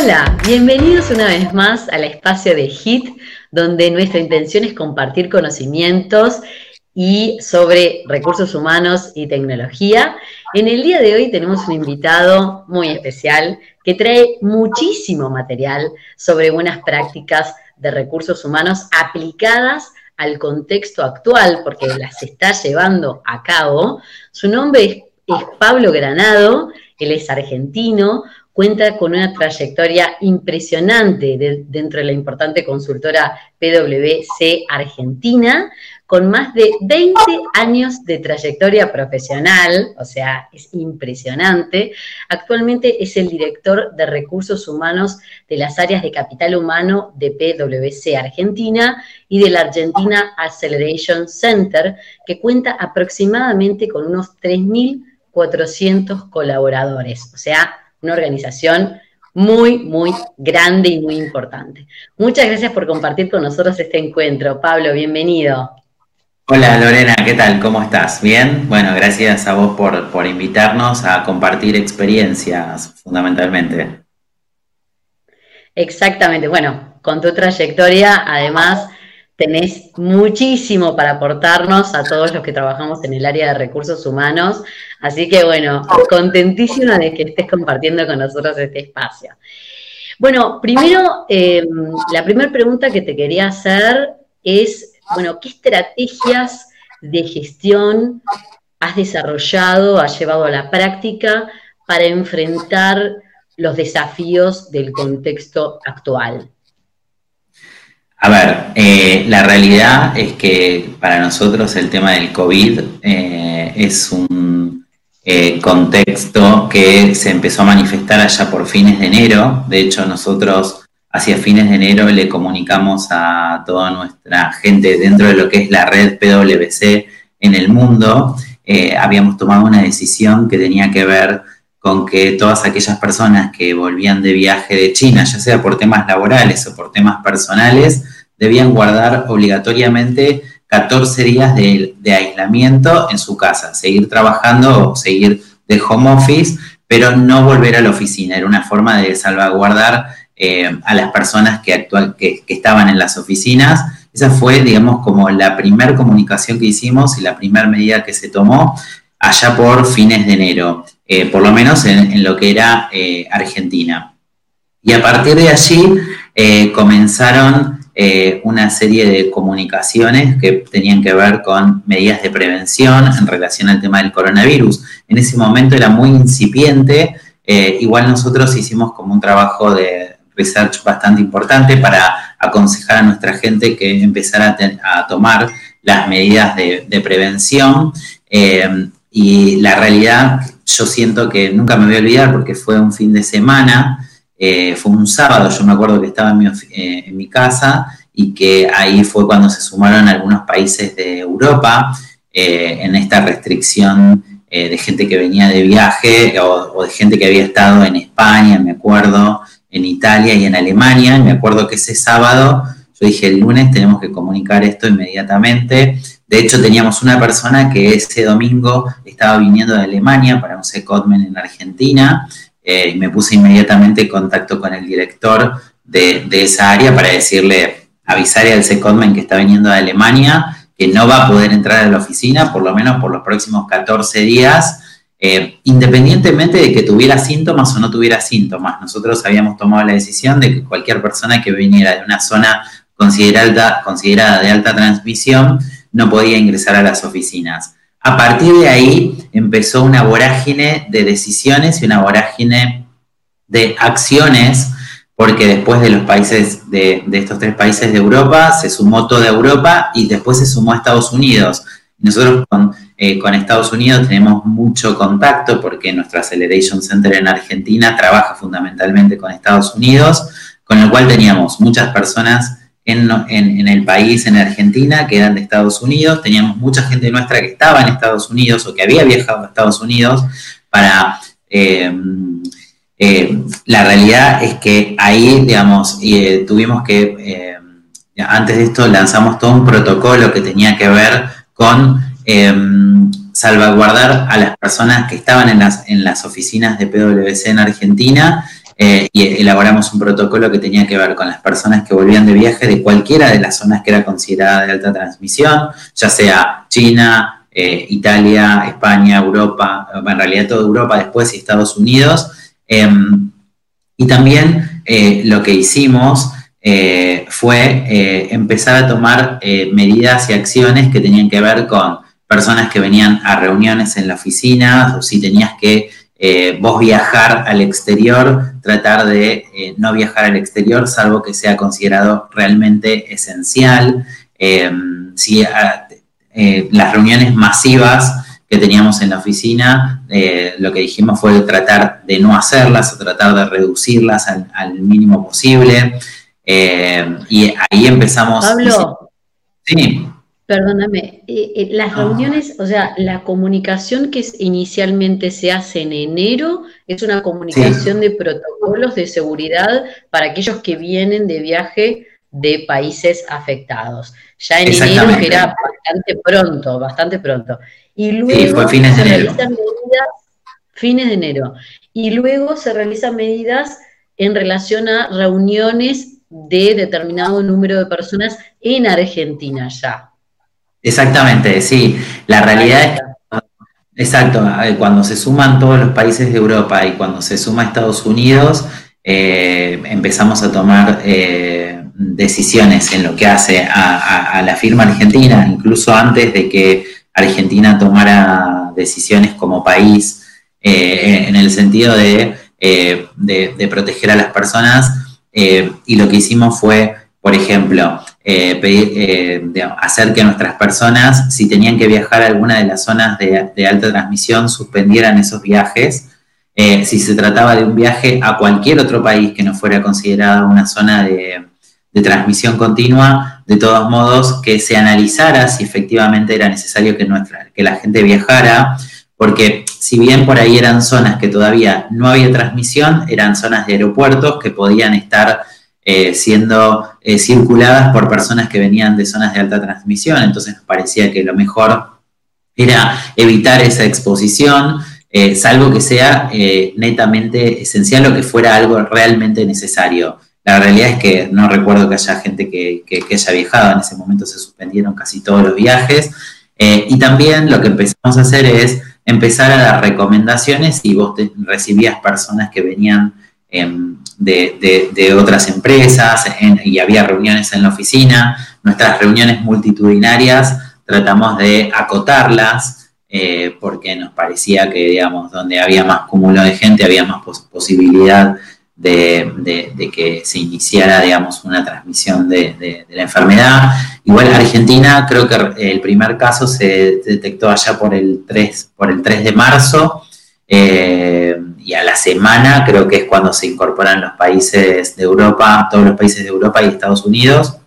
Hola, bienvenidos una vez más al espacio de HIT, donde nuestra intención es compartir conocimientos y sobre recursos humanos y tecnología. En el día de hoy tenemos un invitado muy especial que trae muchísimo material sobre buenas prácticas de recursos humanos aplicadas al contexto actual, porque las está llevando a cabo. Su nombre es, Pablo Granado, él es argentino, cuenta con una trayectoria impresionante dentro de la importante consultora PwC Argentina, con más de 20 años de trayectoria profesional, o sea, es impresionante. Actualmente es el director de recursos humanos de las áreas de capital humano de PwC Argentina y de la Argentina Acceleration Center, que cuenta aproximadamente con unos 3.400 colaboradores, o sea, una organización muy, muy grande y muy importante. Muchas gracias por compartir con nosotros este encuentro. Pablo, bienvenido. Hola Lorena, ¿qué tal? ¿Cómo estás? ¿Bien? Bueno, gracias a vos por, por invitarnos a compartir experiencias fundamentalmente. Exactamente, bueno, con tu trayectoria, además, tenés muchísimo para aportarnos a todos los que trabajamos en el área de recursos humanos. Así que bueno, contentísima de que estés compartiendo con nosotros este espacio. Bueno, primero, eh, la primera pregunta que te quería hacer es, bueno, ¿qué estrategias de gestión has desarrollado, has llevado a la práctica para enfrentar los desafíos del contexto actual? A ver, eh, la realidad es que para nosotros el tema del COVID eh, es un eh, contexto que se empezó a manifestar allá por fines de enero. De hecho, nosotros hacia fines de enero le comunicamos a toda nuestra gente dentro de lo que es la red PwC en el mundo. habíamos tomado una decisión que tenía que ver con que todas aquellas personas que volvían de viaje de China, ya sea por temas laborales o por temas personales, debían guardar obligatoriamente 14 días de, aislamiento en su casa, seguir trabajando o seguir de home office, pero no volver a la oficina. Era una forma de salvaguardar eh, a las personas que, que, estaban en las oficinas. Esa fue, digamos, como la primera comunicación que hicimos y la primera medida que se tomó allá por fines de enero, eh, por lo menos en, lo que era eh, Argentina. Y a partir de allí comenzaron eh, una serie de comunicaciones que tenían que ver con medidas de prevención en relación al tema del coronavirus. En ese momento era muy incipiente, igual nosotros hicimos como un trabajo de research bastante importante para aconsejar a nuestra gente que empezara a, tomar las medidas de, prevención. Eh, y la realidad, yo siento que nunca me voy a olvidar porque fue un fin de semana eh, fue un sábado, yo me acuerdo que estaba en mi, eh, en mi, casa y que ahí fue cuando se sumaron algunos países de Europa eh, en esta restricción de gente que venía de viaje o, de gente que había estado en España, me acuerdo, en Italia y en Alemania. me acuerdo que ese sábado yo dije, el lunes tenemos que comunicar esto inmediatamente. De hecho, teníamos una persona que ese domingo estaba viniendo de Alemania para un secondment en Argentina eh, me puse inmediatamente en contacto con el director de, esa área para decirle, avisarle al secondman que está viniendo de Alemania que no va a poder entrar a la oficina, por lo menos por los próximos 14 días, eh, independientemente de que tuviera síntomas o no tuviera síntomas. Nosotros habíamos tomado la decisión de que cualquier persona que viniera de una zona considerada, considerada de alta transmisión no podía ingresar a las oficinas. A partir de ahí empezó una vorágine de decisiones y una vorágine de acciones, porque después de los países, de, estos tres países de Europa, se sumó toda Europa y después se sumó Estados Unidos. Nosotros con, eh, con Estados Unidos tenemos mucho contacto porque nuestra Acceleration Center en Argentina trabaja fundamentalmente con Estados Unidos, con lo cual teníamos muchas personas en, el país, en Argentina, que eran de Estados Unidos. Teníamos mucha gente nuestra que estaba en Estados Unidos o que había viajado a Estados Unidos para... Eh, eh, la realidad es que ahí, digamos, eh, tuvimos que, antes de esto lanzamos todo un protocolo que tenía que ver con salvaguardar a las personas que estaban en las, en las oficinas de PwC en Argentina y elaboramos un protocolo que tenía que ver con las personas que volvían de viaje de cualquiera de las zonas que era considerada de alta transmisión, ya sea China, Italia, España, Europa, en realidad toda Europa después y Estados Unidos. Em, y también lo que hicimos eh, fue eh, empezar a tomar eh, medidas y acciones que tenían que ver con personas que venían a reuniones en la oficina o si tenías que vos viajar al exterior, tratar de no viajar al exterior, salvo que sea considerado realmente esencial. si las reuniones masivas que teníamos en la oficina, lo que dijimos fue tratar de no hacerlas o tratar de reducirlas al mínimo posible. Eh, y ahí empezamos. Pablo. Sí. Perdóname, eh, eh, las ah. reuniones, o sea, la comunicación que inicialmente se hace en enero es una comunicación de protocolos de seguridad para aquellos que vienen de viaje de países afectados. Ya en enero, que era bastante pronto, bastante pronto. Y luego fue fines de enero. fines de enero. Y luego se realizan medidas en relación a reuniones de determinado número de personas en Argentina ya. Exactamente, sí. La realidad es que, exacto, eh, cuando se suman todos los países de Europa y cuando se suma Estados Unidos, eh, empezamos a tomar eh, decisiones en lo que hace a, la firma argentina, incluso antes de que Argentina tomara decisiones como país, en el sentido de, de proteger a las personas y lo que hicimos fue, por ejemplo, eh, eh, hacer que nuestras personas, si tenían que viajar a alguna de las zonas de, alta transmisión, suspendieran esos viajes. si se trataba de un viaje a cualquier otro país que no fuera considerada una zona de, transmisión continua, de todos modos, que se analizara si efectivamente era necesario que, nuestra, que la gente viajara, porque si bien por ahí eran zonas que todavía no había transmisión, eran zonas de aeropuertos que podían estar eh, siendo eh, circuladas por personas que venían de zonas de alta transmisión, entonces nos parecía que lo mejor era evitar esa exposición, eh, salvo que sea netamente esencial o que fuera algo realmente necesario. La realidad es que no recuerdo que haya gente que, que haya viajado, en ese momento se suspendieron casi todos los viajes. y también lo que empezamos a hacer es empezar a dar recomendaciones y vos recibías personas que venían em, de, otras empresas y había reuniones en la oficina. Nuestras reuniones multitudinarias tratamos de acotarlas eh, porque nos parecía que, digamos, donde había más cúmulo de gente había más posibilidad de, que se iniciara, digamos, una transmisión de, la enfermedad. Igual Argentina, creo que el primer caso se detectó allá por el 3, por el 3 de marzo, eh, y a la semana creo que es cuando se incorporan los países de Europa, todos los países de Europa y Estados Unidos,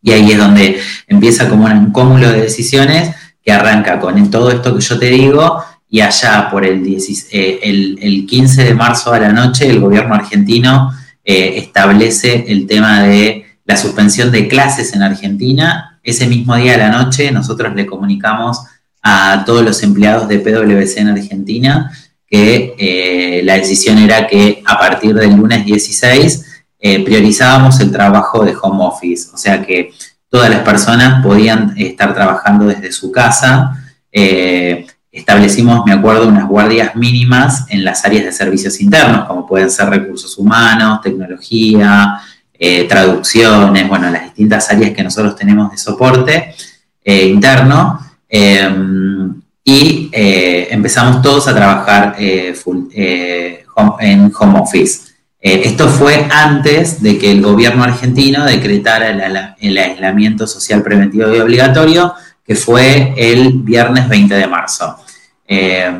y ahí es donde empieza como un cúmulo de decisiones que arranca con todo esto que yo te digo, y allá por el, eh, el, 15 de marzo a la noche el gobierno argentino eh, establece el tema de la suspensión de clases en Argentina. Ese mismo día a la noche nosotros le comunicamos a todos los empleados de PwC en Argentina que eh, la decisión era que a partir del lunes 16 priorizábamos el trabajo de home office, o sea que todas las personas podían estar trabajando desde su casa establecimos, me acuerdo, unas guardias mínimas en las áreas de servicios internos, como pueden ser recursos humanos, tecnología, eh, traducciones, bueno, las distintas áreas que nosotros tenemos de soporte eh, interno. Em, y eh, empezamos todos a trabajar en home office. esto fue antes de que el gobierno argentino decretara el aislamiento social preventivo y obligatorio, que fue el viernes 20 de marzo. Eh,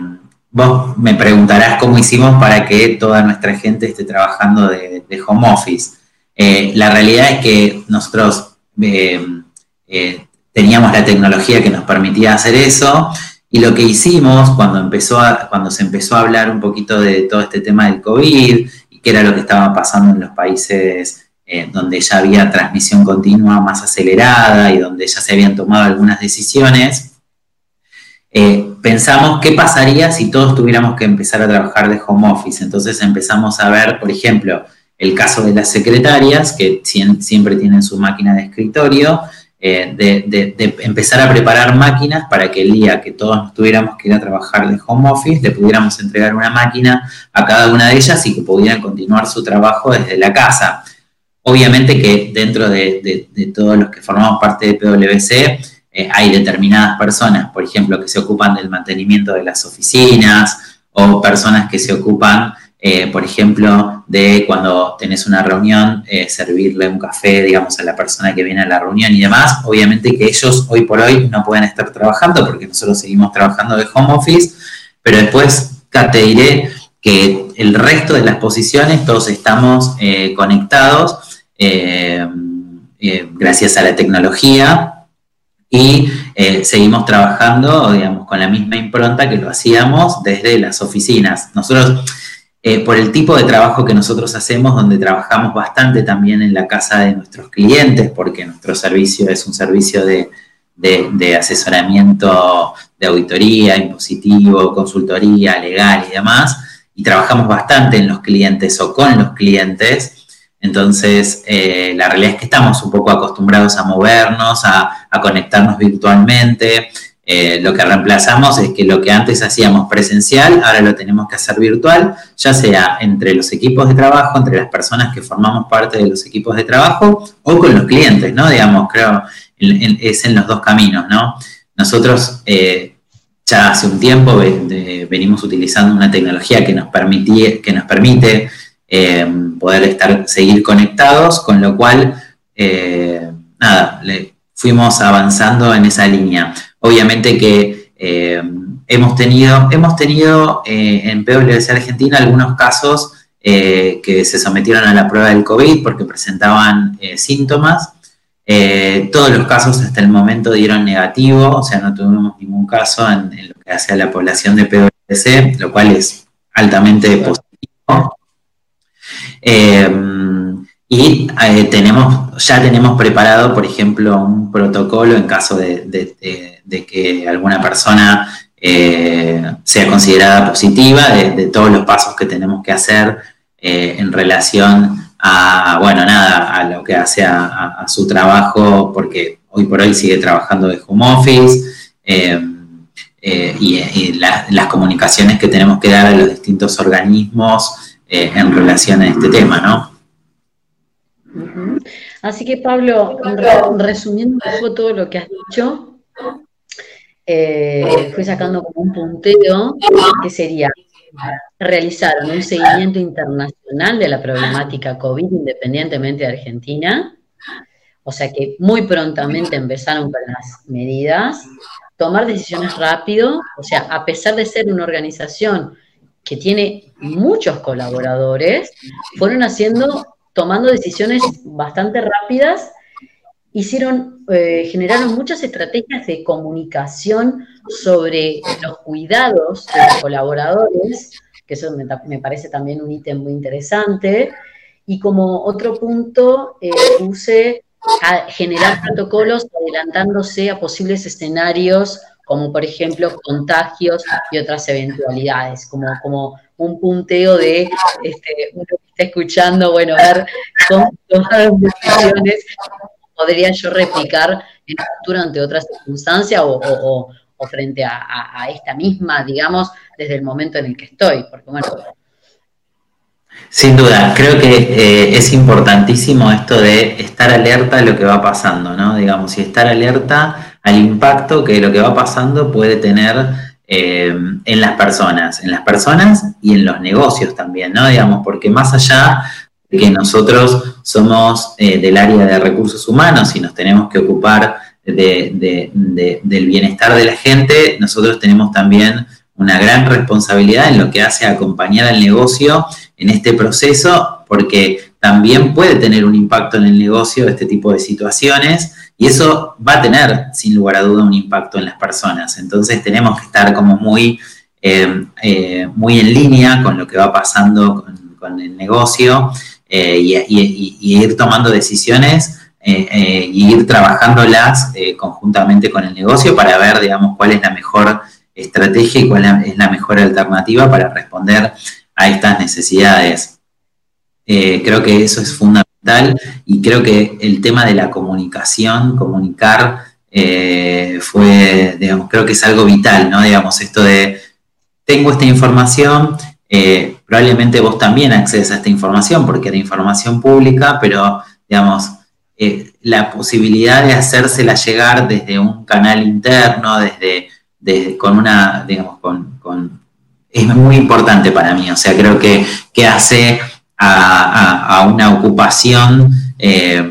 vos me preguntarás cómo hicimos para que toda nuestra gente esté trabajando de, home office. Eh, la realidad es que nosotros eh, teníamos la tecnología que nos permitía hacer eso y lo que hicimos cuando, empezó cuando se empezó a hablar un poquito de todo este tema del COVID y qué era lo que estaba pasando en los países donde ya había transmisión continua más acelerada y donde ya se habían tomado algunas decisiones, pensamos qué pasaría si todos tuviéramos que empezar a trabajar de home office. Entonces empezamos a ver, por ejemplo, el caso de las secretarias, que siempre tienen su máquina de escritorio, eh, de, empezar a preparar máquinas para que el día que todos nos tuviéramos que ir a trabajar de home office, le pudiéramos entregar una máquina a cada una de ellas y que pudieran continuar su trabajo desde la casa. Obviamente que dentro de, todos los que formamos parte de PwC, eh, hay determinadas personas, por ejemplo, que se ocupan del mantenimiento de las oficinas o personas que se ocupan eh, por ejemplo, de cuando tenés una reunión, eh, servirle un café, digamos, a la persona que viene a la reunión y demás. Obviamente que ellos hoy por hoy no pueden estar trabajando porque nosotros seguimos trabajando de home office, pero después te diré que el resto de las posiciones todos estamos eh, conectados gracias a la tecnología y seguimos trabajando, digamos, con la misma impronta que lo hacíamos desde las oficinas. Nosotros eh, por el tipo de trabajo que nosotros hacemos, donde trabajamos bastante también en la casa de nuestros clientes, porque nuestro servicio es un servicio de, asesoramiento de auditoría, impositivo, consultoría, legal y demás, y trabajamos bastante en los clientes o con los clientes. Entonces, eh, la realidad es que estamos un poco acostumbrados a movernos, a, a conectarnos virtualmente, eh, lo que reemplazamos es que lo que antes hacíamos presencial, ahora lo tenemos que hacer virtual, ya sea entre los equipos de trabajo, entre las personas que formamos parte de los equipos de trabajo o con los clientes, ¿no? Digamos, creo, es en los dos caminos, ¿no? Nosotros eh, ya hace un tiempo venimos utilizando una tecnología que nos, que nos permite eh, poder estar, seguir conectados, con lo cual, nada, fuimos avanzando en esa línea. Obviamente que eh, hemos tenido, hemos tenido eh, en PwC Argentina algunos casos eh, que se sometieron a la prueba del COVID porque presentaban síntomas. todos los casos hasta el momento dieron negativo, o sea, no tuvimos ningún caso en, lo que hace a la población de PwC, lo cual es altamente positivo. Y eh, tenemos, ya tenemos preparado, por ejemplo, un protocolo en caso de, que alguna persona eh, sea considerada positiva, de, todos los pasos que tenemos que hacer eh, en relación a, bueno, nada, a lo que hace a, su trabajo, porque hoy por hoy sigue trabajando de home office. y, las comunicaciones que tenemos que dar a los distintos organismos en relación a este tema, ¿no? Así que Pablo, resumiendo un poco todo lo que has dicho, eh, fui sacando como un punteo que sería realizar un seguimiento internacional de la problemática COVID independientemente de Argentina, o sea que muy prontamente empezaron con las medidas, tomar decisiones rápido, o sea, a pesar de ser una organización que tiene muchos colaboradores, fueron haciendo tomando decisiones bastante rápidas, hicieron, eh, generaron muchas estrategias de comunicación sobre los cuidados de los colaboradores, que eso me, parece también un ítem muy interesante. Y como otro punto, eh, puse a generar protocolos adelantándose a posibles escenarios como por ejemplo contagios y otras eventualidades, como, como un punteo de este, uno que está escuchando, bueno, ver cómo tomar decisiones podría yo replicar en el futuro ante otras circunstancias o, frente a, esta misma, digamos, desde el momento en el que estoy, porque bueno. Sin duda, creo que eh, es importantísimo esto de estar alerta de lo que va pasando, ¿no? Digamos, y estar alerta al impacto que lo que va pasando puede tener eh, en las personas, en las personas y en los negocios también, ¿no? Digamos, porque más allá que nosotros somos eh, del área de recursos humanos y nos tenemos que ocupar del bienestar de la gente, nosotros tenemos también una gran responsabilidad en lo que hace acompañar al negocio en este proceso, porque también puede tener un impacto en el negocio este tipo de situaciones y eso va a tener, sin lugar a duda, un impacto en las personas. Entonces tenemos que estar como muy, eh, eh, muy en línea con lo que va pasando con, el negocio eh, y, ir tomando decisiones y ir trabajándolas conjuntamente con el negocio para ver, digamos, cuál es la mejor estrategia y cuál es la mejor alternativa para responder a estas necesidades. Eh, creo que eso es fundamental y creo que el tema de la comunicación, comunicar, eh, fue, digamos, creo que es algo vital, ¿no? Digamos, esto de, tengo esta información, eh, probablemente vos también accedes a esta información porque era información pública, pero, digamos, la posibilidad de hacérsela llegar desde un canal interno, desde, con una, digamos, con, es muy importante para mí, o sea, creo que, que hace a, una ocupación eh,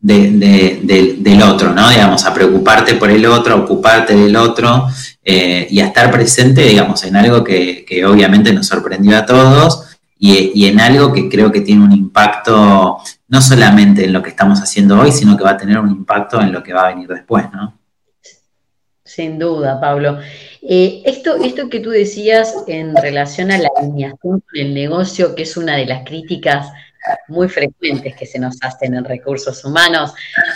del otro, ¿no? Digamos, a preocuparte por el otro, a ocuparte del otro eh, y a estar presente, digamos, en algo que, obviamente nos sorprendió a todos y, en algo que creo que tiene un impacto no solamente en lo que estamos haciendo hoy, sino que va a tener un impacto en lo que va a venir después, ¿no? Sin duda, Pablo. Eh, esto, esto que tú decías en relación a la alineación con el negocio, que es una de las críticas muy frecuentes que se nos hacen en recursos humanos,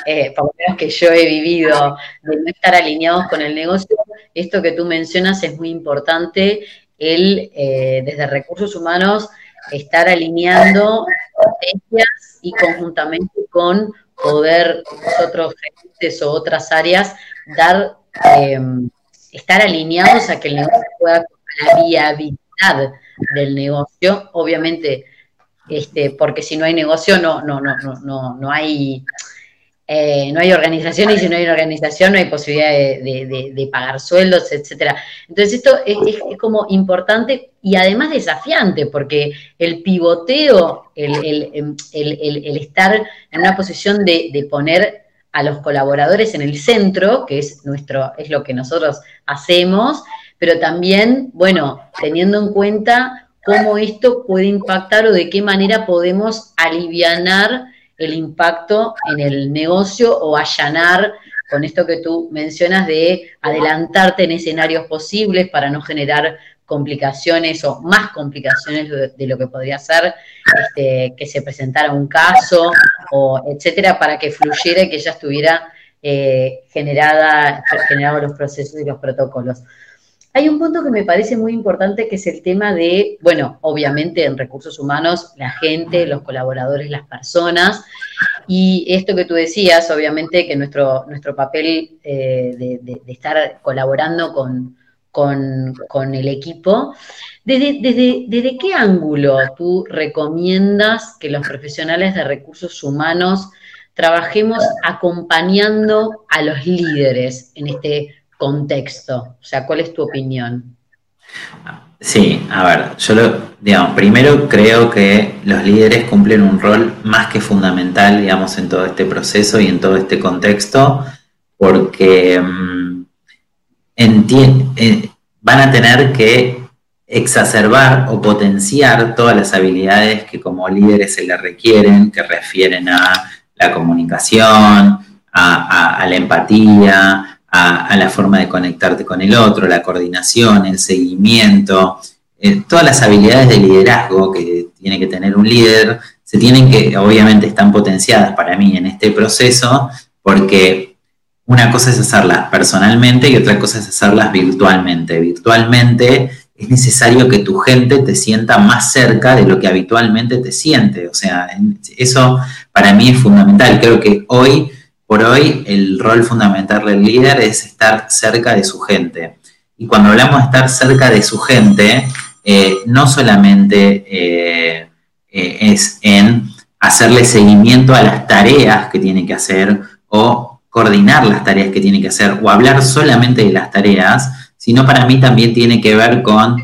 eh, por lo menos que yo he vivido, de no estar alineados con el negocio, esto que tú mencionas es muy importante, el eh, desde recursos humanos estar alineando estrategias y conjuntamente con poder nosotros o otras áreas dar Em, estar alineados a que el negocio pueda la viabilidad del negocio, obviamente, este, porque si no hay negocio no, no, no, no, no hay eh, no hay organización y si no hay organización no hay posibilidad de, pagar sueldos, etcétera. Entonces esto es, como importante y además desafiante porque el pivoteo, el, el estar en una posición de, poner a los colaboradores en el centro, que es nuestro, es lo que nosotros hacemos, pero también, bueno, teniendo en cuenta cómo esto puede impactar o de qué manera podemos aliviar el impacto en el negocio o allanar con esto que tú mencionas de adelantarte en escenarios posibles para no generar complicaciones o más complicaciones de, lo que podría ser este, que se presentara un caso o etcétera para que fluyera y que ya estuviera eh, generada, generados los procesos y los protocolos. Hay un punto que me parece muy importante que es el tema de, bueno, obviamente en recursos humanos, la gente, los colaboradores, las personas, y esto que tú decías, obviamente que nuestro, nuestro papel eh, de estar colaborando con, con, el equipo. ¿Desde, desde, ¿Desde qué ángulo tú recomiendas que los profesionales de recursos humanos trabajemos acompañando a los líderes en este contexto? O sea, ¿cuál es tu opinión? Sí, a ver, yo lo, digamos, primero creo que los líderes cumplen un rol más que fundamental, digamos, en todo este proceso y en todo este contexto, porque mm, eh, van a tener que exacerbar o potenciar todas las habilidades que como líderes se les requieren, que refieren a la comunicación, a, la empatía, a, la forma de conectarte con el otro, la coordinación, el seguimiento, eh, todas las habilidades de liderazgo que tiene que tener un líder, se tienen que, obviamente están potenciadas para mí en este proceso, porque una cosa es hacerlas personalmente y otra cosa es hacerlas virtualmente. Virtualmente es necesario que tu gente te sienta más cerca de lo que habitualmente te siente. O sea, eso para mí es fundamental. Creo que hoy por hoy el rol fundamental del líder es estar cerca de su gente. Y cuando hablamos de estar cerca de su gente, eh, no solamente eh, eh, es en hacerle seguimiento a las tareas que tiene que hacer o coordinar las tareas que tiene que hacer o hablar solamente de las tareas, sino para mí también tiene que ver con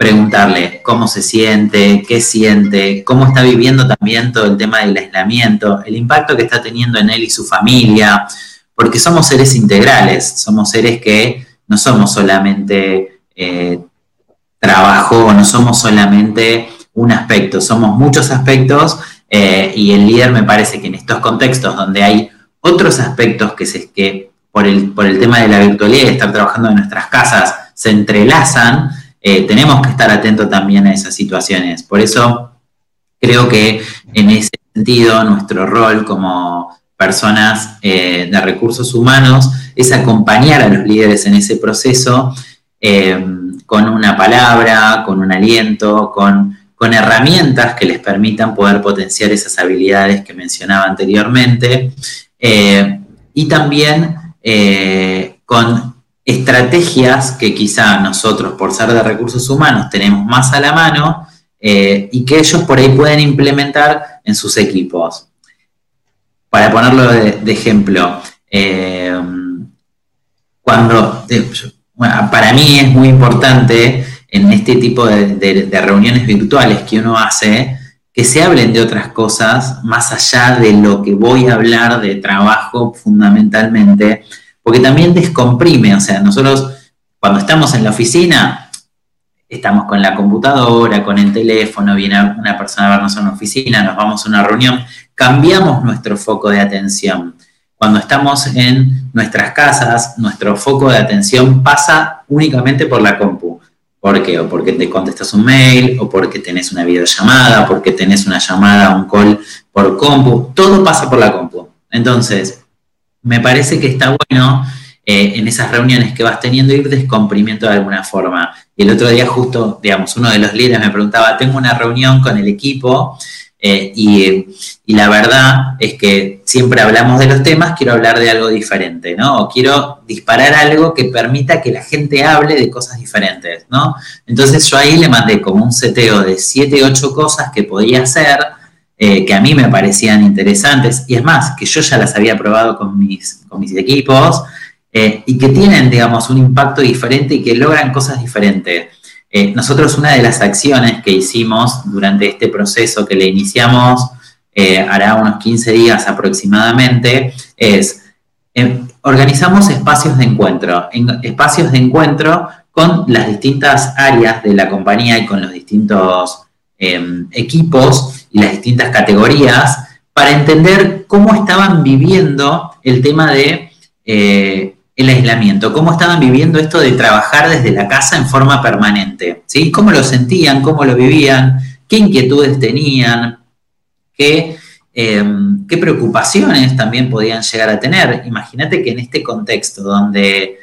preguntarle cómo se siente, qué siente, cómo está viviendo también todo el tema del aislamiento, el impacto que está teniendo en él y su familia, porque somos seres integrales, somos seres que no somos solamente eh, trabajo, no somos solamente un aspecto, somos muchos aspectos eh, y el líder me parece que en estos contextos donde hay otros aspectos que, se, que por, el, por el tema de la virtualidad y estar trabajando en nuestras casas se entrelazan, eh, tenemos que estar atentos también a esas situaciones. Por eso creo que en ese sentido nuestro rol como personas eh, de recursos humanos es acompañar a los líderes en ese proceso eh, con una palabra, con un aliento, con, herramientas que les permitan poder potenciar esas habilidades que mencionaba anteriormente. Y también con estrategias que quizá nosotros, por ser de recursos humanos, tenemos más a la mano y que ellos por ahí pueden implementar en sus equipos. Para ponerlo de, ejemplo, eh, cuando, para mí es muy importante en este tipo de, reuniones virtuales que uno hace, que se hablen de otras cosas más allá de lo que voy a hablar de trabajo fundamentalmente, porque también descomprime, o sea, nosotros cuando estamos en la oficina, estamos con la computadora, con el teléfono, viene una persona a vernos en una oficina, nos vamos a una reunión, cambiamos nuestro foco de atención. Cuando estamos en nuestras casas, nuestro foco de atención pasa únicamente por la compu. ¿Por qué? O porque te contestas un mail, o porque tenés una videollamada, o porque tenés una llamada, un call por compu. Todo pasa por la compu. Entonces, me parece que está bueno eh, en esas reuniones que vas teniendo ir descomprimiendo de alguna forma. Y el otro día justo, digamos, uno de los líderes me preguntaba, tengo una reunión con el equipo eh, y, la verdad es que siempre hablamos de los temas, quiero hablar de algo diferente, ¿no? O quiero disparar algo que permita que la gente hable de cosas diferentes, ¿no? Entonces yo ahí le mandé como un seteo de 7, 8 cosas que podía hacer, eh, que a mí me parecían interesantes, y es más, que yo ya las había probado con mis, equipos, eh, y que tienen, digamos, un impacto diferente y que logran cosas diferentes. Eh, nosotros una de las acciones que hicimos durante este proceso que le iniciamos hará unos 15 días aproximadamente es em, organizamos espacios de encuentro, espacios de encuentro con las distintas áreas de la compañía y con los distintos em, equipos y las distintas categorías para entender cómo estaban viviendo el tema de eh, el aislamiento, cómo estaban viviendo esto de trabajar desde la casa en forma permanente, ¿sí? ¿Cómo lo sentían, cómo lo vivían, qué inquietudes tenían, qué, em, qué preocupaciones también podían llegar a tener? Imagínate que en este contexto donde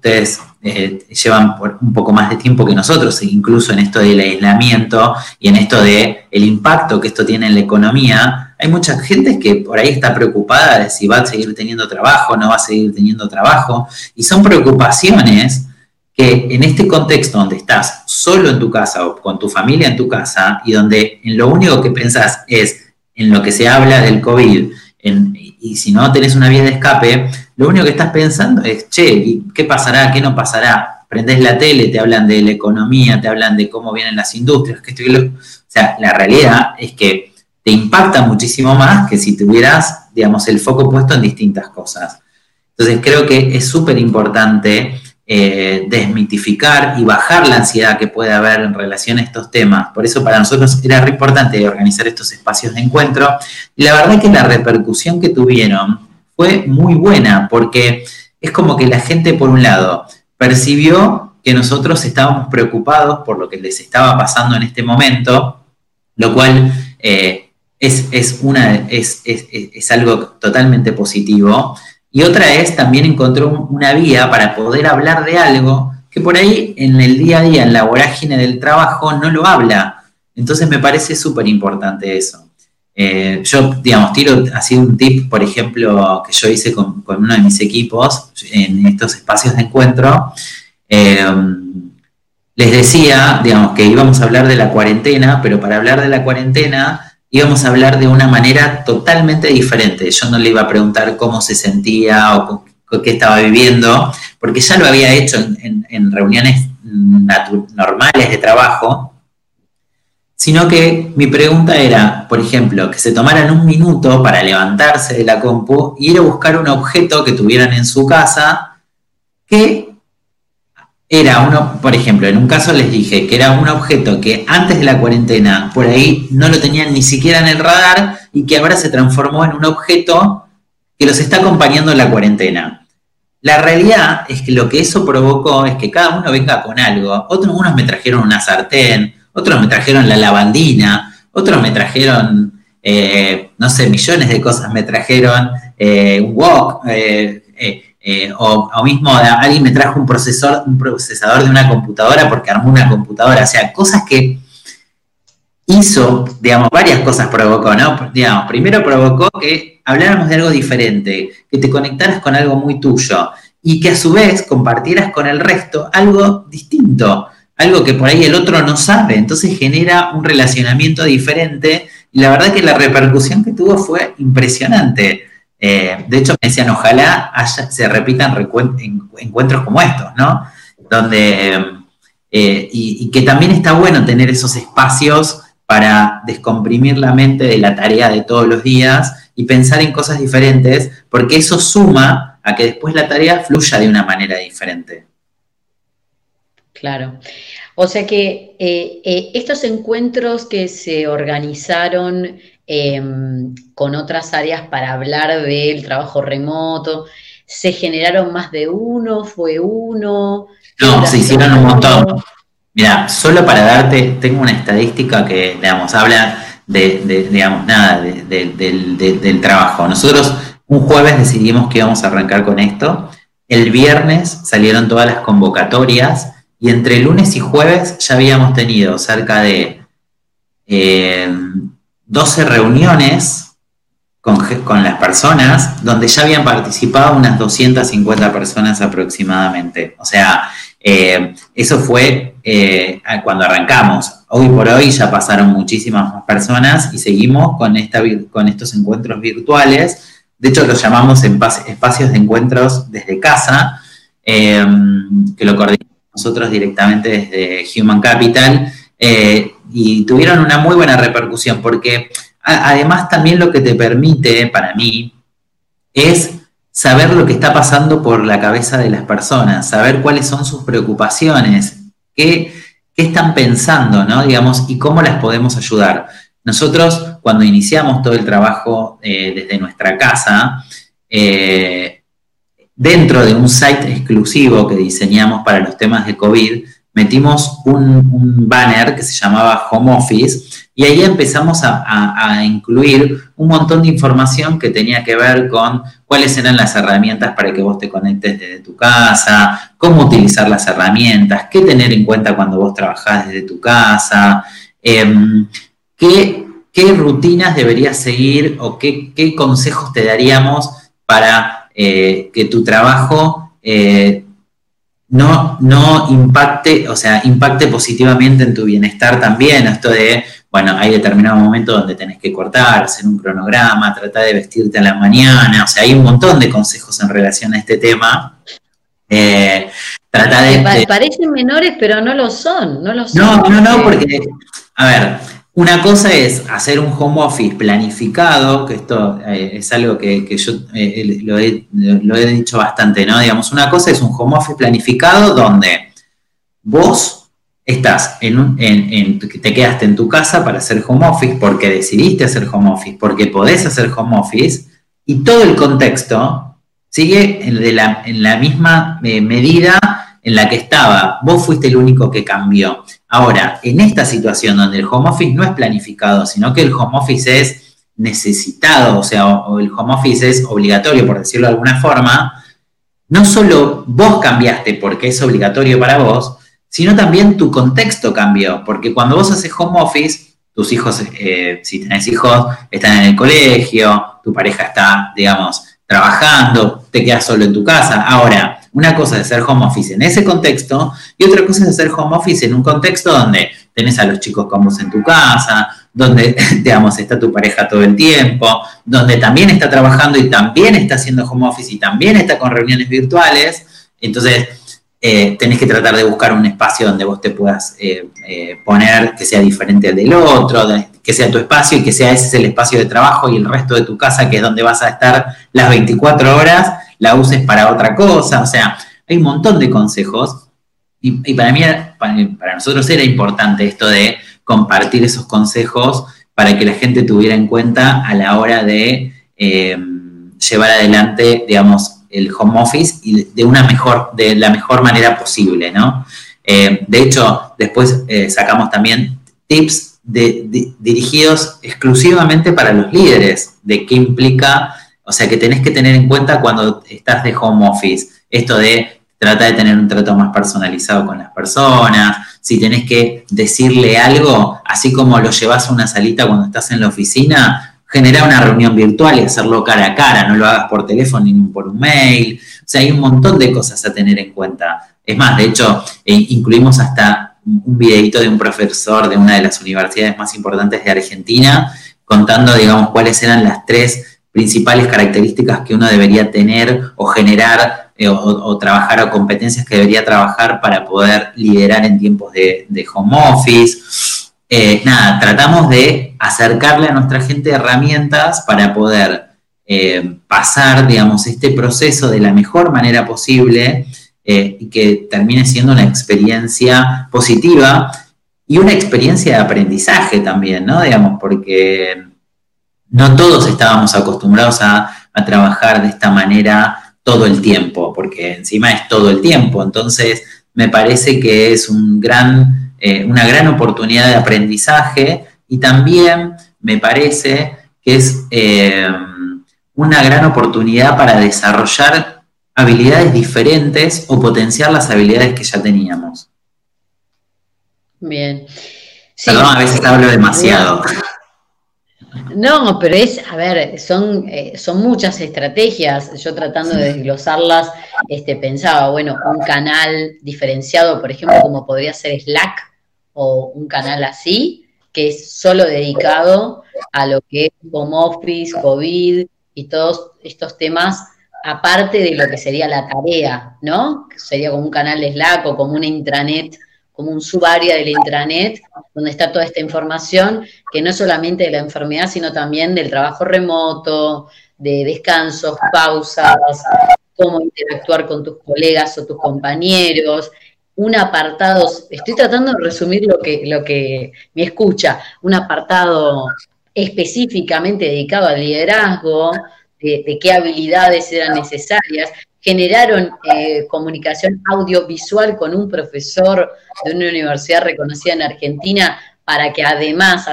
ustedes eh, llevan un poco más de tiempo que nosotros, e incluso en esto del aislamiento y en esto de el impacto que esto tiene en la economía, hay mucha gente que por ahí está preocupada de si va a seguir teniendo trabajo, no va a seguir teniendo trabajo, y son preocupaciones que en este contexto donde estás solo en tu casa o con tu familia en tu casa y donde en lo único que pensás es en lo que se habla del COVID, y si no tenés una vía de escape, lo único que estás pensando es, che, ¿qué pasará? ¿Qué no pasará? Prendés la tele, te hablan de la economía, te hablan de cómo vienen las industrias, que estoy... O sea, la realidad es que te impacta muchísimo más que si tuvieras, digamos, el foco puesto en distintas cosas. Entonces creo que es súper importante eh, desmitificar y bajar la ansiedad que puede haber en relación a estos temas. Por eso para nosotros era re importante organizar estos espacios de encuentro. La verdad es que la repercusión que tuvieron fue muy buena, porque es como que la gente, por un lado, percibió que nosotros estábamos preocupados por lo que les estaba pasando en este momento, lo cual eh, es, una, es, es, algo totalmente positivo. Y otra es también encontró una vía para poder hablar de algo que por ahí en el día a día, en la vorágine del trabajo, no lo habla. Entonces me parece súper importante eso. Eh, yo, digamos, tiro así un tip, por ejemplo, que yo hice con, uno de mis equipos en estos espacios de encuentro. Eh, les decía, digamos, que íbamos a hablar de la cuarentena, pero para hablar de la cuarentena íbamos a hablar de una manera totalmente diferente. Yo no le iba a preguntar cómo se sentía o qué estaba viviendo, porque ya lo había hecho en reuniones normales de trabajo, sino que mi pregunta era, por ejemplo, que se tomaran un minuto para levantarse de la compu y ir a buscar un objeto que tuvieran en su casa que era uno, por ejemplo, en un caso les dije que era un objeto que antes de la cuarentena por ahí no lo tenían ni siquiera en el radar y que ahora se transformó en un objeto que los está acompañando en la cuarentena. La realidad es que lo que eso provocó es que cada uno venga con algo. Otros unos me trajeron una sartén, otros me trajeron la lavandina, otros me trajeron, eh, no sé, millones de cosas me trajeron, eh, un wok, eh, eh, o, mismo alguien me trajo un, procesor, un procesador de una computadora porque armó una computadora, o sea, cosas que hizo, digamos, varias cosas provocó, ¿no? Digamos, primero provocó que habláramos de algo diferente, que te conectaras con algo muy tuyo y que a su vez compartieras con el resto algo distinto, algo que por ahí el otro no sabe, entonces genera un relacionamiento diferente y la verdad que la repercusión que tuvo fue impresionante. Eh, de hecho, me decían, ojalá se repitan encuentros como estos, ¿no? Donde, eh, y, que también está bueno tener esos espacios para descomprimir la mente de la tarea de todos los días y pensar en cosas diferentes, porque eso suma a que después la tarea fluya de una manera diferente. Claro. O sea que eh, estos encuentros que se organizaron em, con otras áreas para hablar del trabajo remoto, ¿se generaron más de uno? ¿Fue uno? No, se hicieron un montón. Mira, solo para darte, tengo una estadística que, digamos, habla de, digamos, nada, del trabajo. Nosotros un jueves decidimos que íbamos a arrancar con esto. El viernes salieron todas las convocatorias y entre lunes y jueves ya habíamos tenido cerca de 12 eh, reuniones con, las personas donde ya habían participado unas 250 personas aproximadamente. O sea, eh, eso fue eh, cuando arrancamos. Hoy por hoy ya pasaron muchísimas más personas y seguimos con, esta, con estos encuentros virtuales. De hecho, los llamamos espacios de encuentros desde casa, que lo coordinamos nosotros directamente desde Human Capital, eh, y tuvieron una muy buena repercusión, porque además también lo que te permite, para mí, es saber lo que está pasando por la cabeza de las personas, saber cuáles son sus preocupaciones, qué, están pensando, ¿no? Digamos, y cómo las podemos ayudar. Nosotros, cuando iniciamos todo el trabajo eh, desde nuestra casa, eh, dentro de un site exclusivo que diseñamos para los temas de COVID, metimos un, banner que se llamaba Home Office y ahí empezamos a, incluir un montón de información que tenía que ver con cuáles eran las herramientas para que vos te conectes desde tu casa, cómo utilizar las herramientas, qué tener en cuenta cuando vos trabajás desde tu casa, em, qué, rutinas deberías seguir o qué, consejos te daríamos para eh, que tu trabajo eh, no, no impacte, o sea, impacte positivamente en tu bienestar también. Esto de, bueno, hay determinado momento donde tenés que cortar, hacer un cronograma, tratar de vestirte a la mañana, o sea, hay un montón de consejos en relación a este tema. Eh, trata de, Parecen menores, pero no lo son, no lo son. No, no, no, porque, a ver, una cosa es hacer un home office planificado, que esto eh, es algo que, yo eh, lo, he, dicho bastante, ¿no? Digamos, una cosa es un home office planificado donde vos estás en, un, te quedaste en tu casa para hacer home office porque decidiste hacer home office, porque podés hacer home office y todo el contexto sigue en, la, misma eh, medida en la que estaba. Vos fuiste el único que cambió. Ahora, en esta situación donde el home office no es planificado, sino que el home office es necesitado, o sea, o el home office es obligatorio, por decirlo de alguna forma, no solo vos cambiaste porque es obligatorio para vos, sino también tu contexto cambió, porque cuando vos haces home office, tus hijos, eh, si tenés hijos, están en el colegio, tu pareja está, digamos, trabajando, te quedas solo en tu casa. Ahora, una cosa es hacer home office en ese contexto y otra cosa es hacer home office en un contexto donde tenés a los chicos con vos en tu casa, donde, digamos, está tu pareja todo el tiempo, donde también está trabajando y también está haciendo home office y también está con reuniones virtuales. Entonces, eh, tenés que tratar de buscar un espacio donde vos te puedas eh, eh, poner que sea diferente del otro, que sea tu espacio y que sea ese el espacio de trabajo y el resto de tu casa que es donde vas a estar las 24 horas la uses para otra cosa, o sea, hay un montón de consejos y, para mí, para, nosotros era importante esto de compartir esos consejos para que la gente tuviera en cuenta a la hora de eh, llevar adelante, digamos, el home office y de una mejor, de la mejor manera posible, ¿no? Eh, de hecho, después eh, sacamos también tips dirigidos exclusivamente para los líderes, de qué implica O sea que tenés que tener en cuenta cuando estás de home office, esto de trata de tener un trato más personalizado con las personas, si tenés que decirle algo, así como lo llevas a una salita cuando estás en la oficina, genera una reunión virtual y hacerlo cara a cara, no lo hagas por teléfono ni por un mail. O sea, hay un montón de cosas a tener en cuenta. Es más, de hecho, eh, incluimos hasta un videito de un profesor de una de las universidades más importantes de Argentina, contando, digamos, cuáles eran las tres principales características que uno debería tener o generar eh, o, trabajar o competencias que debería trabajar para poder liderar en tiempos de, home office. Eh, nada, tratamos de acercarle a nuestra gente herramientas para poder eh, pasar, digamos, este proceso de la mejor manera posible y que termine siendo una experiencia positiva y una experiencia de aprendizaje también, ¿no? Digamos, porque no todos estábamos acostumbrados a, trabajar de esta manera todo el tiempo, porque encima es todo el tiempo. Entonces, me parece que es un gran, eh, una gran oportunidad de aprendizaje y también me parece que es eh, una gran oportunidad para desarrollar habilidades diferentes o potenciar las habilidades que ya teníamos. Bien. Perdón, a veces hablo demasiado. No, pero es, a ver, son, eh, son muchas estrategias. Yo tratando de desglosarlas, este, pensaba, bueno, un canal diferenciado, por ejemplo, como podría ser Slack o un canal así, que es solo dedicado a lo que es home office, COVID y todos estos temas, aparte de lo que sería la tarea, ¿no? Sería como un canal de Slack o como una intranet como un subárea del intranet, donde está toda esta información, que no solamente de la enfermedad, sino también del trabajo remoto, de descansos, pausas, cómo interactuar con tus colegas o tus compañeros, un apartado, estoy tratando de resumir lo que, lo que me escucha, un apartado específicamente dedicado al liderazgo, de, qué habilidades eran necesarias, generaron eh, comunicación audiovisual con un profesor de una universidad reconocida en Argentina para que además,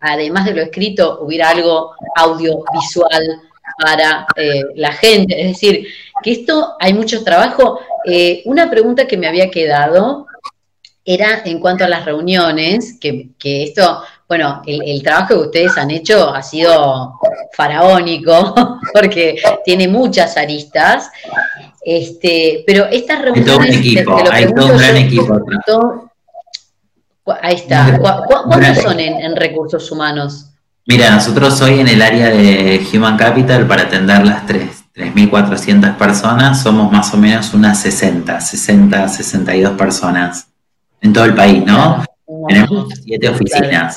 además de lo escrito, hubiera algo audiovisual para eh, la gente. Es decir, que esto hay mucho trabajo. Eh, una pregunta que me había quedado era en cuanto a las reuniones, que, que esto bueno, el, trabajo que ustedes han hecho ha sido faraónico, porque tiene muchas aristas. Este, pero estas reuniones. Hay todo un equipo, hay todo un gran equipo. ahí está. ¿Cuántos son en, recursos humanos? Mira, nosotros hoy en el área de Human Capital, para atender las 3.400 personas, somos más o menos unas 60, 60, 62 personas en todo el país, ¿no? Tenemos siete oficinas.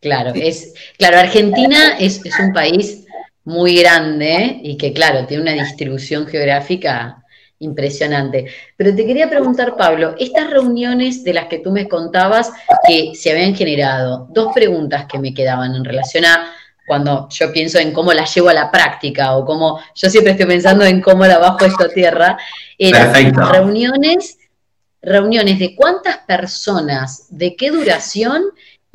Claro, es, claro, Argentina es, un país muy grande y que, claro, tiene una distribución geográfica impresionante. Pero te quería preguntar, Pablo, estas reuniones de las que tú me contabas que se habían generado, dos preguntas que me quedaban en relación a cuando yo pienso en cómo las llevo a la práctica o cómo yo siempre estoy pensando en cómo la bajo esta tierra, eran reuniones reuniones de cuántas personas, de qué duración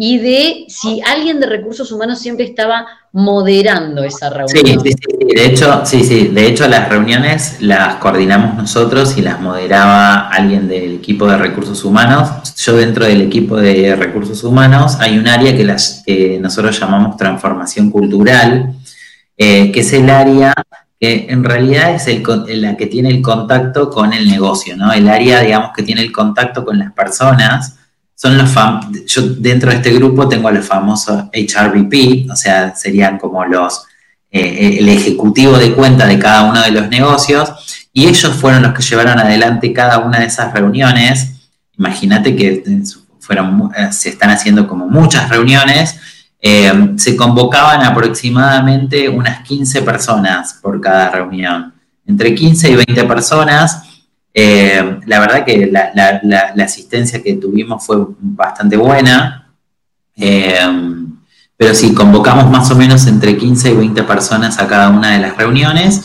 y de si alguien de recursos humanos siempre estaba moderando esa reunión. Sí, sí, sí, de hecho, sí, sí, de hecho las reuniones las coordinamos nosotros y las moderaba alguien del equipo de recursos humanos. Yo dentro del equipo de recursos humanos hay un área que, las, nosotros llamamos transformación cultural, eh, que es el área que en realidad es el, la que tiene el contacto con el negocio, ¿no? El área, digamos, que tiene el contacto con las personas. Son los yo dentro de este grupo tengo a los famosos HRBP, o sea, serían como los eh, el ejecutivo de cuenta de cada uno de los negocios, y ellos fueron los que llevaron adelante cada una de esas reuniones. Imagínate que fueron, eh, se están haciendo como muchas reuniones eh, se convocaban aproximadamente unas 15 personas por cada reunión, entre 15 y 20 personas. Eh, la verdad que la, asistencia que tuvimos fue bastante buena, eh, pero sí, convocamos más o menos entre 15 y 20 personas a cada una de las reuniones,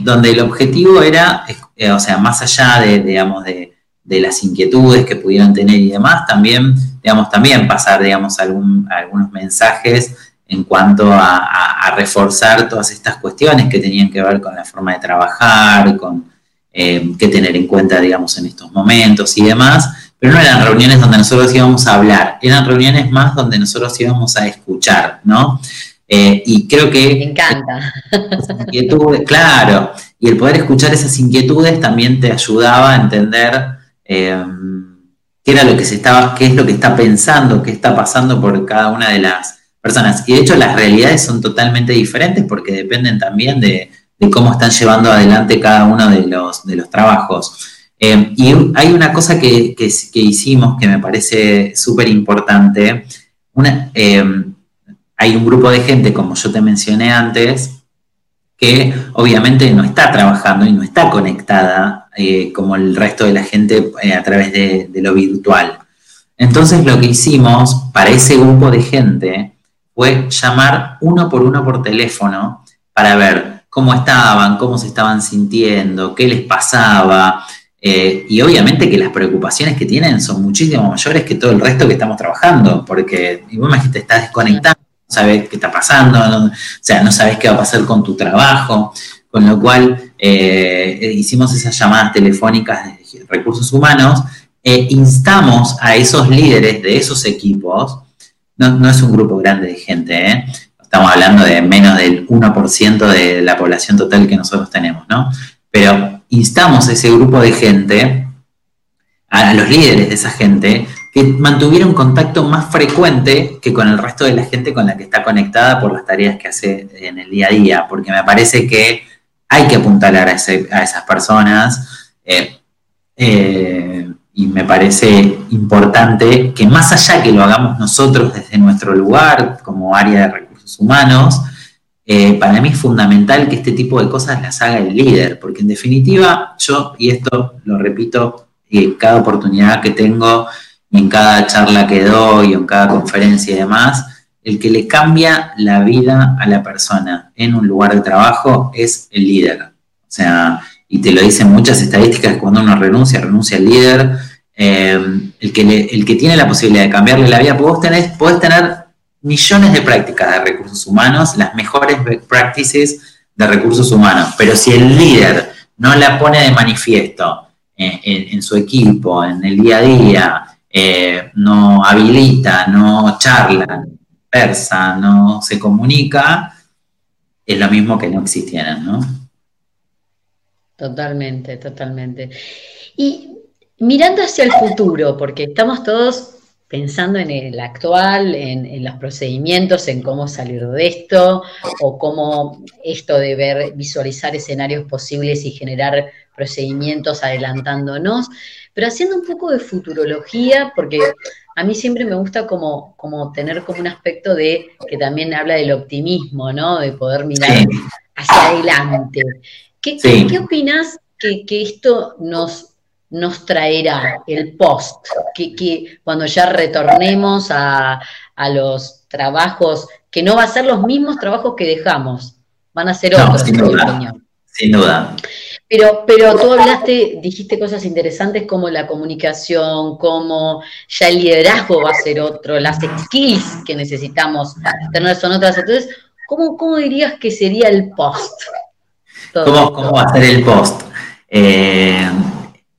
donde el objetivo era, o sea, más allá de, digamos, de, de las inquietudes que pudieran tener y demás, también, digamos, también pasar, digamos, algún, algunos mensajes en cuanto a, reforzar todas estas cuestiones que tenían que ver con la forma de trabajar, con eh, qué tener en cuenta, digamos, en estos momentos y demás, pero no eran reuniones donde nosotros íbamos a hablar, eran reuniones más donde nosotros íbamos a escuchar, ¿no? Eh, y creo que... Me encanta. Inquietudes, claro, y el poder escuchar esas inquietudes también te ayudaba a entender eh, qué era lo que se estaba, qué es lo que está pensando, qué está pasando por cada una de las personas. Y de hecho las realidades son totalmente diferentes porque dependen también de, cómo están llevando adelante cada uno de los, de trabajos. Eh, y hay una cosa que, hicimos que me parece súper importante. Eh, hay un grupo de gente, como yo te mencioné antes, que obviamente no está trabajando y no está conectada eh, como el resto de la gente a través de, de lo virtual. Entonces lo que hicimos para ese grupo de gente fue llamar uno por uno por teléfono para ver cómo estaban, cómo se estaban sintiendo, qué les pasaba. Eh, y obviamente que las preocupaciones que tienen son muchísimo mayores que todo el resto que estamos trabajando, porque igual que te estás desconectando, no sabes qué está pasando, o sea, no sabes qué va a pasar con tu trabajo, con lo cual eh, hicimos esas llamadas telefónicas de recursos humanos e instamos a esos líderes de esos equipos no, es un grupo grande de gente, ¿eh? Estamos hablando de menos del 1% de la población total que nosotros tenemos, ¿no? Pero instamos a ese grupo de gente, a, los líderes de esa gente, que mantuvieran contacto más frecuente que con el resto de la gente con la que está conectada por las tareas que hace en el día a día, porque me parece que hay que apuntalar a, esas personas. Eh, eh, y me parece importante que más allá que lo hagamos nosotros desde nuestro lugar como área de humanos, eh, para mí es fundamental que este tipo de cosas las haga el líder, porque en definitiva yo, y esto lo repito en cada oportunidad que tengo, y en cada charla que doy, o en cada conferencia y demás, el que le cambia la vida a la persona en un lugar de trabajo es el líder. O sea, y te lo dicen muchas estadísticas, cuando uno renuncia, renuncia al líder, eh, el, que el que tiene la posibilidad de cambiarle la vida, vos tenés, podés tener millones de prácticas de recursos humanos, las mejores practices de recursos humanos, pero si el líder no la pone de manifiesto en, su equipo, en el día a día, eh, no habilita, no charla, conversa, no se comunica, es lo mismo que no existieran, ¿no? Totalmente, totalmente. Y mirando hacia el futuro, porque estamos todos pensando en el actual, en, los procedimientos, en cómo salir de esto, o cómo esto de ver, visualizar escenarios posibles y generar procedimientos adelantándonos, pero haciendo un poco de futurología, porque a mí siempre me gusta como, como tener como un aspecto de que también habla del optimismo, ¿no? De poder mirar hacia adelante. ¿Qué, opinas que, esto nos, nos traerá, el post? Que, cuando ya retornemos a, los trabajos, que no va a ser los mismos trabajos que dejamos, van a ser otros, sin duda, Sin duda. Pero, pero tú hablaste, dijiste cosas interesantes como la comunicación, como ya el liderazgo va a ser otro, las skills que necesitamos tener son otras. Entonces, ¿cómo, cómo dirías que sería el post? ¿Cómo, va a ser el post? Eh,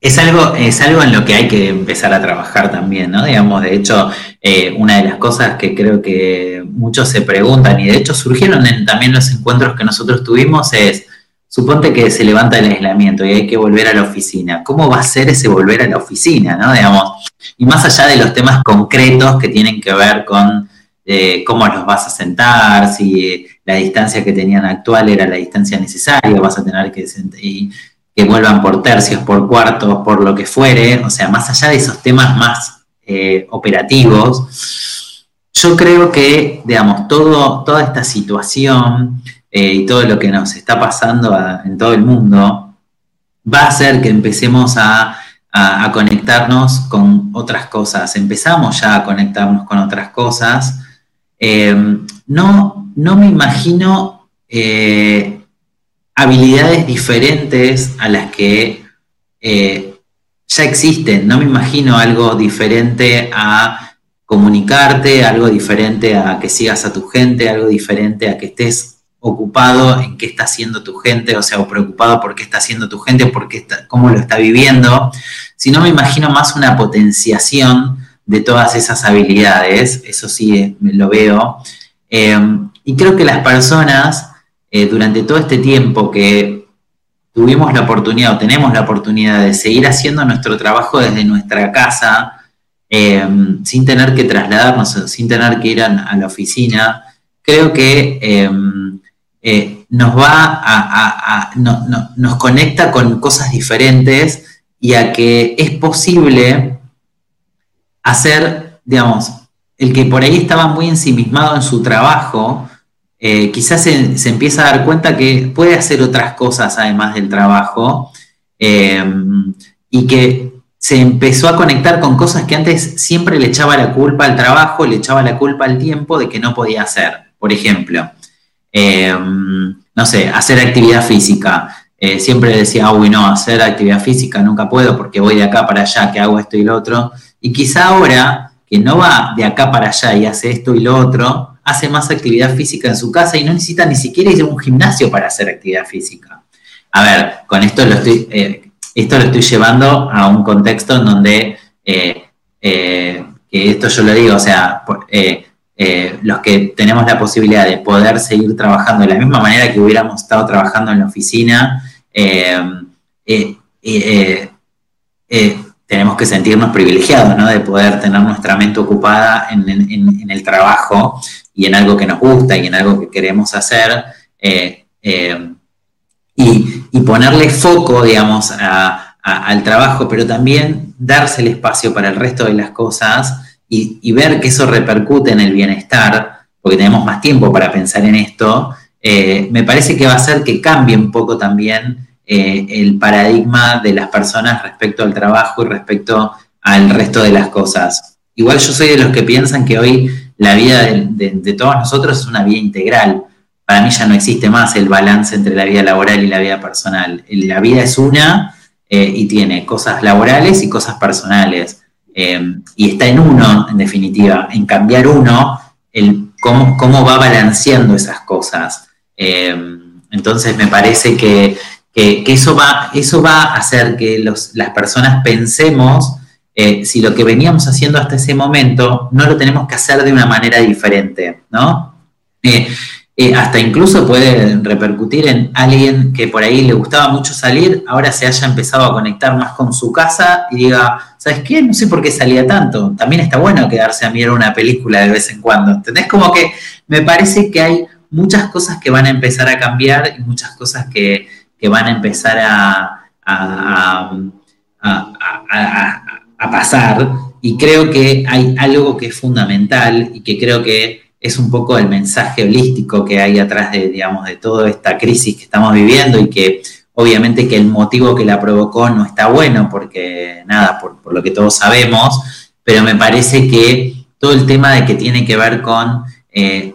es algo, es algo en lo que hay que empezar a trabajar también, ¿no? Digamos, de hecho, eh, una de las cosas que creo que muchos se preguntan, y de hecho surgieron en también los encuentros que nosotros tuvimos, es, suponte que se levanta el aislamiento y hay que volver a la oficina. ¿Cómo va a ser ese volver a la oficina, ¿no? Digamos, y más allá de los temas concretos que tienen que ver con eh, cómo los vas a sentar, si la distancia que tenían actual era la distancia necesaria, vas a tener que, que vuelvan por tercios, por cuartos, por lo que fuere, o sea, más allá de esos temas más eh, operativos, yo creo que, digamos, todo, toda esta situación eh, y todo lo que nos está pasando en todo el mundo va a hacer que empecemos a, a conectarnos con otras cosas. Empezamos ya a conectarnos con otras cosas eh, no, no me imagino habilidades diferentes a las que eh, ya existen. No me imagino algo diferente a comunicarte, algo diferente a que sigas a tu gente, algo diferente a que estés ocupado en qué está haciendo tu gente, o sea, o preocupado por qué está haciendo tu gente, por qué está, cómo lo está viviendo, sino me imagino más una potenciación de todas esas habilidades, eso sí eh, lo veo, eh, y creo que las personas eh, durante todo este tiempo que tuvimos la oportunidad o tenemos la oportunidad de seguir haciendo nuestro trabajo desde nuestra casa, sin tener que trasladarnos, sin tener que ir a, la oficina, creo que nos va a, nos conecta con cosas diferentes y a que es posible hacer, digamos, el que por ahí estaba muy ensimismado en su trabajo, eh, quizás se, empieza a dar cuenta que puede hacer otras cosas además del trabajo eh, y que se empezó a conectar con cosas que antes siempre le echaba la culpa al trabajo, le echaba la culpa al tiempo de que no podía hacer. Por ejemplo, eh, no sé, hacer actividad física. siempre decía, uy, no, hacer actividad física nunca puedo porque voy de acá para allá, que hago esto y lo otro. Y quizá ahora, que no va de acá para allá y hace esto y lo otro, hace más actividad física en su casa y no necesita ni siquiera ir a un gimnasio para hacer actividad física. A ver, con esto lo estoy, eh, esto lo estoy llevando a un contexto en donde, eh, eh, que esto yo lo digo, o sea, los que tenemos la posibilidad de poder seguir trabajando de la misma manera que hubiéramos estado trabajando en la oficina, tenemos que sentirnos privilegiados, ¿no? De poder tener nuestra mente ocupada en, el trabajo y en algo que nos gusta y en algo que queremos hacer. Eh, eh, y, ponerle foco, digamos, al trabajo, pero también darse el espacio para el resto de las cosas y, ver que eso repercute en el bienestar, porque tenemos más tiempo para pensar en esto, eh, me parece que va a hacer que cambie un poco también el paradigma de las personas respecto al trabajo y respecto al resto de las cosas. Igual yo soy de los que piensan que hoy la vida de, todos nosotros es una vida integral. Para mí ya no existe más el balance entre la vida laboral y la vida personal. La vida es una eh, y tiene cosas laborales y cosas personales. Eh, y está en uno, en definitiva, en cambiar uno, cómo, cómo va balanceando esas cosas. entonces me parece que que, eso, va, eso va a hacer que las personas pensemos eh, si lo que veníamos haciendo hasta ese momento no lo tenemos que hacer de una manera diferente, ¿no? Eh, eh, hasta incluso puede repercutir en alguien que por ahí le gustaba mucho salir, ahora se haya empezado a conectar más con su casa y diga, ¿sabes qué? No sé por qué salía tanto. También está bueno quedarse a mirar una película de vez en cuando. ¿Entendés? Como que me parece que hay muchas cosas que van a empezar a cambiar y muchas cosas que, que van a empezar a, a, pasar. Y creo que hay algo que es fundamental y que creo que es un poco el mensaje holístico que hay atrás de, digamos, de toda esta crisis que estamos viviendo y que obviamente que el motivo que la provocó no está bueno, porque nada, por, lo que todos sabemos, pero me parece que todo el tema de que tiene que ver con eh,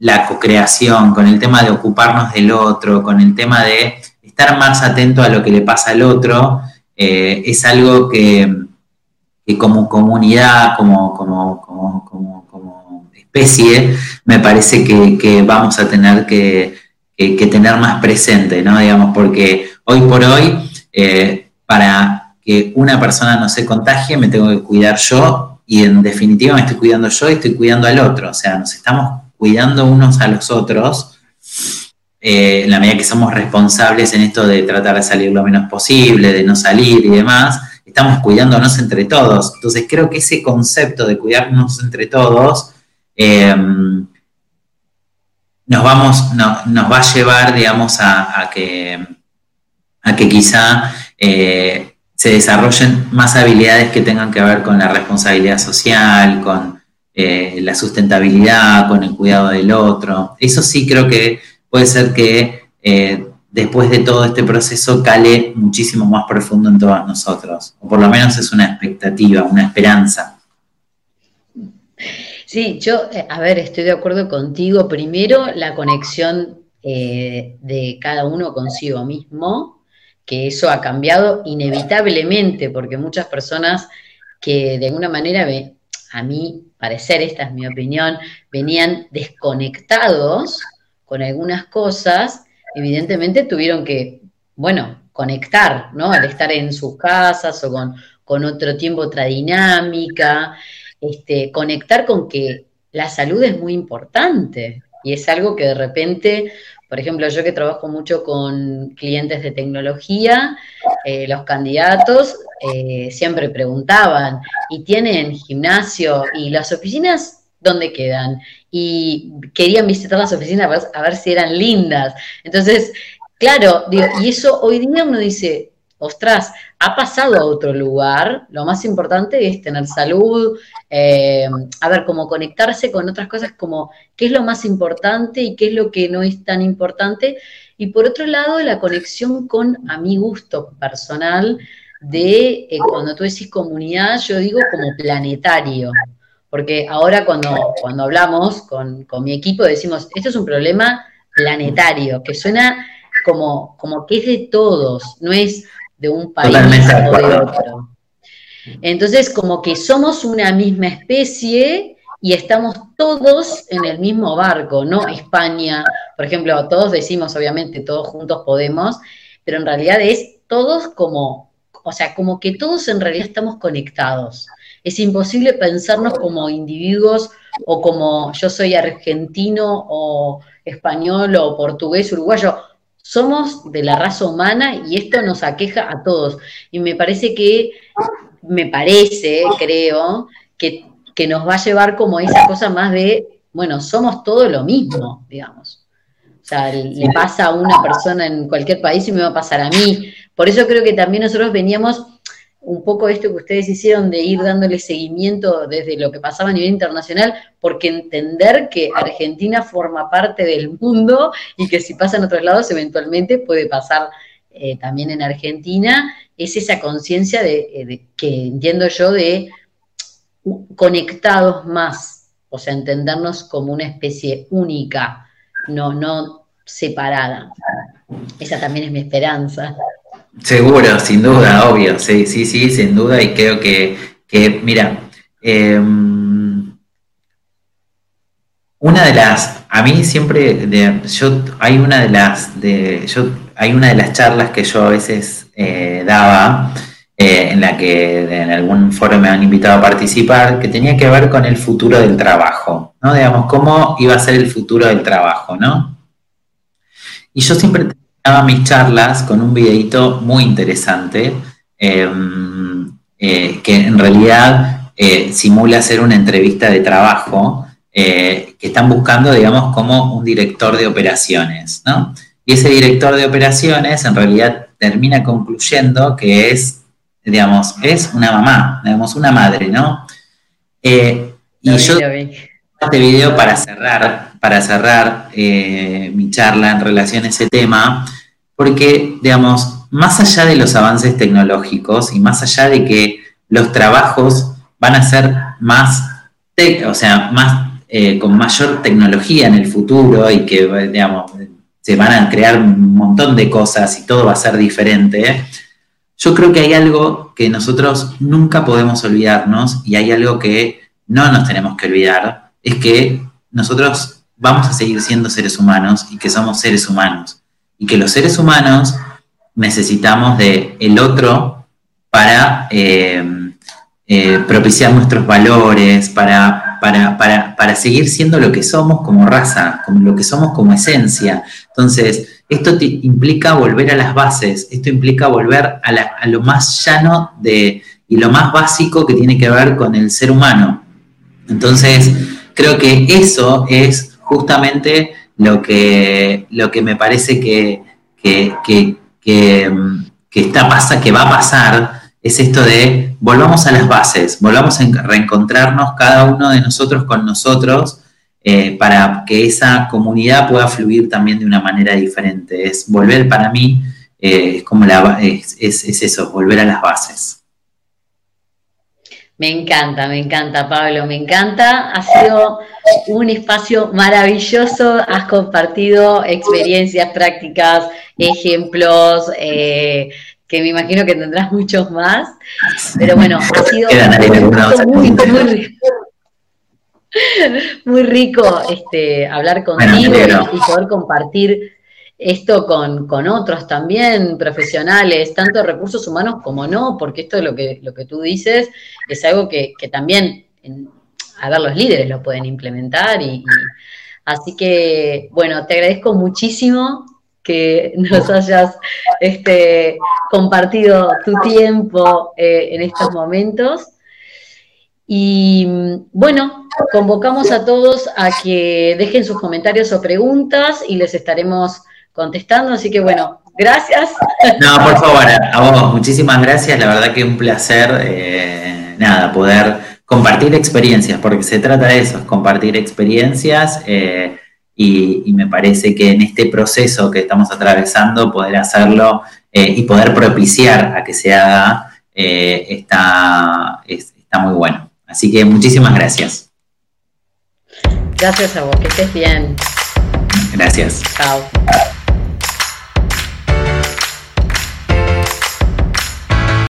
la co-creación, con el tema de ocuparnos del otro, con el tema de estar más atento a lo que le pasa al otro, eh, es algo que, como comunidad, como, como, especie, me parece que, vamos a tener que, tener más presente, ¿no? Digamos, porque hoy por hoy, eh, para que una persona no se contagie, me tengo que cuidar yo y en definitiva me estoy cuidando yo y estoy cuidando al otro. O sea, nos estamos cuidando unos a los otros eh, en la medida que somos responsables en esto de tratar de salir lo menos posible, de no salir y demás, estamos cuidándonos entre todos. Entonces creo que ese concepto de cuidarnos entre todos em, nos, vamos, nos va a llevar, digamos, a, que, a que quizá eh, se desarrollen más habilidades que tengan que ver con la responsabilidad social, con eh, la sustentabilidad, con el cuidado del otro. Eso sí creo que puede ser que eh, después de todo este proceso cale muchísimo más profundo en todos nosotros, o por lo menos es una expectativa, una esperanza. Sí, yo, eh, a ver, estoy de acuerdo contigo. Primero, la conexión eh, de cada uno consigo mismo, que eso ha cambiado inevitablemente, porque muchas personas que de alguna manera a mí parecer, esta es mi opinión, venían desconectados con algunas cosas, evidentemente tuvieron que, bueno, conectar, ¿no? Al estar en sus casas o con, con otro tiempo, otra dinámica, este, conectar con que la salud es muy importante y es algo que de repente, por ejemplo, yo que trabajo mucho con clientes de tecnología, eh, los candidatos eh, siempre preguntaban, ¿y tienen gimnasio? ¿Y las oficinas dónde quedan? Y querían visitar las oficinas a ver, si eran lindas. Entonces, claro, y eso hoy día uno dice, ostras, ha pasado a otro lugar, lo más importante es tener salud, eh, a ver, cómo conectarse con otras cosas, como qué es lo más importante y qué es lo que no es tan importante. Y por otro lado, la conexión con, a mi gusto personal, de eh, cuando tú decís comunidad, yo digo como planetario. Porque ahora cuando, cuando hablamos con, con mi equipo decimos, esto es un problema planetario, que suena como, como que es de todos, no es de un país o de otro. Entonces, como que somos una misma especie y estamos todos en el mismo barco, no España, por ejemplo, todos decimos, obviamente, todos juntos podemos, pero en realidad es todos como, o sea, como que todos en realidad estamos conectados. Es imposible pensarnos como individuos o como yo soy argentino o español o portugués, uruguayo somos de la raza humana y esto nos aqueja a todos. Y me parece que, me parece, creo, que, nos va a llevar como esa cosa más de, bueno, somos todos lo mismo, digamos. O sea, le pasa a una persona en cualquier país y me va a pasar a mí. Por eso creo que también nosotros veníamos un poco esto que ustedes hicieron de ir dándole seguimiento desde lo que pasaba a nivel internacional, porque entender que Argentina forma parte del mundo y que si pasa en otros lados eventualmente puede pasar eh, también en Argentina, es esa conciencia eh, de, que entiendo yo de conectados más, o sea, entendernos como una especie única, no, no separada. Esa también es mi esperanza. Seguro, sin duda, obvio, sí, sí, sí, sin duda, y creo que, mira, em, una de las, a mí siempre, yo, hay una de las, de, yo, hay una de las charlas que yo a veces eh, daba, eh, en la que en algún foro me han invitado a participar, que tenía que ver con el futuro del trabajo, ¿no? Digamos, cómo iba a ser el futuro del trabajo, ¿no? Y yo siempre mis charlas con un videito muy interesante em, eh, que en realidad eh, simula hacer una entrevista de trabajo eh, que están buscando, digamos, como un director de operaciones, ¿no? Y ese director de operaciones en realidad termina concluyendo que es, digamos, es una mamá, digamos, una madre, ¿no? y yo este video para cerrar, para cerrar mi charla en relación a ese tema, porque, digamos, más allá de los avances tecnológicos y más allá de que los trabajos van a ser más, o sea, más eh, con mayor tecnología en el futuro y que, digamos, se van a crear un montón de cosas y todo va a ser diferente, yo creo que hay algo que nosotros nunca podemos olvidarnos y hay algo que no nos tenemos que olvidar, es que nosotros vamos a seguir siendo seres humanos y que somos seres humanos y que los seres humanos necesitamos de el otro para eh, eh, propiciar nuestros valores, para, para, seguir siendo lo que somos como raza, como lo que somos como esencia. Entonces, esto implica volver a las bases, esto implica volver a, lo más llano de, y lo más básico que tiene que ver con el ser humano. Entonces, creo que eso es justamente lo que, lo que me parece que, está, pasa, que va a pasar es esto de volvamos a las bases, volvamos a reencontrarnos cada uno de nosotros con nosotros eh, para que esa comunidad pueda fluir también de una manera diferente. Es volver para mí, eh, es como la, es, es eso, volver a las bases. Me encanta, me encanta, Pablo, me encanta. Ha sido un espacio maravilloso. Has compartido experiencias, prácticas, ejemplos, eh, que me imagino que tendrás muchos más. Pero bueno, ha sido muy, muy, Muy rico este, hablar contigo y, poder compartir esto con, otros también, profesionales, tanto recursos humanos como no, porque esto es lo que, lo que tú dices, es algo que, también, a ver, los líderes lo pueden implementar y, así que, bueno, te agradezco muchísimo que nos hayas este, compartido tu tiempo eh, en estos momentos. Y bueno, convocamos a todos a que dejen sus comentarios o preguntas y les estaremos contestando. Así que bueno, gracias. No, por favor, a vos, muchísimas gracias. La verdad que un placer, eh, nada, poder compartir experiencias, porque se trata de eso, es compartir experiencias. Eh, y, me parece que en este proceso que estamos atravesando, poder hacerlo eh, y poder propiciar a que se haga está, está muy bueno. Así que muchísimas gracias. Gracias a vos, que estés bien. Gracias. Chao.